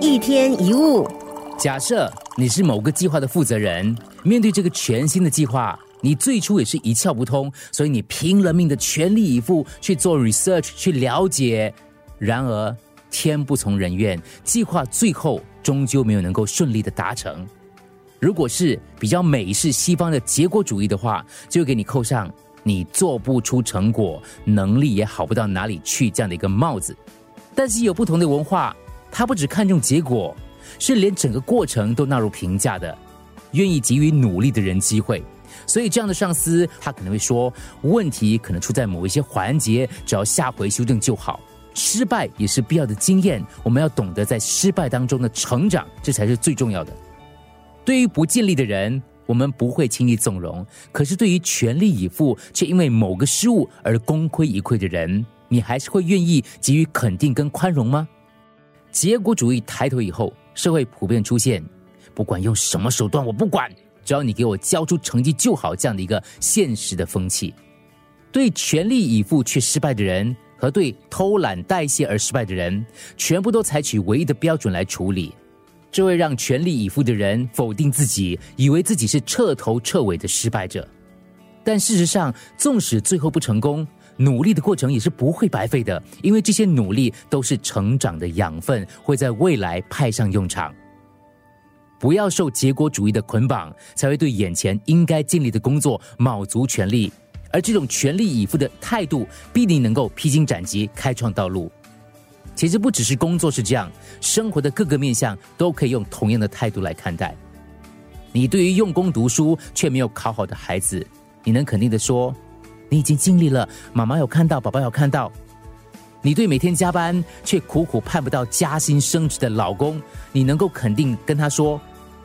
一天一物，假设你是某个计划的负责人，面对这个全新的计划，你最初也是一窍不通，所以你拼了命的全力以赴去做 research 去了解。然而天不从人愿，计划最后终究没有能够顺利的达成。如果是比较美式西方的结果主义的话，就给你扣上你做不出成果，能力也好不到哪里去这样的一个帽子。但是有不同的文化，他不只看重结果，是连整个过程都纳入评价的，愿意给予努力的人机会。所以这样的上司，他可能会说，问题可能出在某一些环节，只要下回修正就好。失败也是必要的经验，我们要懂得在失败当中的成长，这才是最重要的。对于不尽力的人，我们不会轻易纵容；可是对于全力以赴却因为某个失误而功亏一篑的人，你还是会愿意给予肯定跟宽容吗？结果主义抬头以后，社会普遍出现“不管用什么手段，我不管，只要你给我交出成绩就好”这样的一个现实的风气。对全力以赴却失败的人，和对偷懒代谢而失败的人，全部都采取唯一的标准来处理。这会让全力以赴的人否定自己，以为自己是彻头彻尾的失败者。但事实上，纵使最后不成功，努力的过程也是不会白费的，因为这些努力都是成长的养分，会在未来派上用场。不要受结果主义的捆绑，才会对眼前应该尽力的工作卯足全力。而这种全力以赴的态度，必定能够披荆斩棘，开创道路。其实不只是工作是这样，生活的各个面向都可以用同样的态度来看待。你对于用功读书却没有考好的孩子，你能肯定的说，你已经尽力了，妈妈有看到，宝宝有看到。你对每天加班却苦苦盼不到加薪升职的老公，你能够肯定跟他说，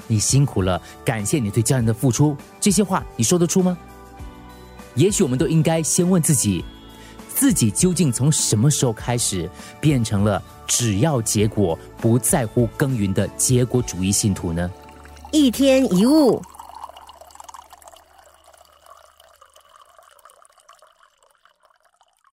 你辛苦了，感谢你对家人的付出。这些话你说得出吗？也许我们都应该先问自己。自己究竟从什么时候开始变成了只要结果不在乎耕耘的结果主义信徒呢？一天一物。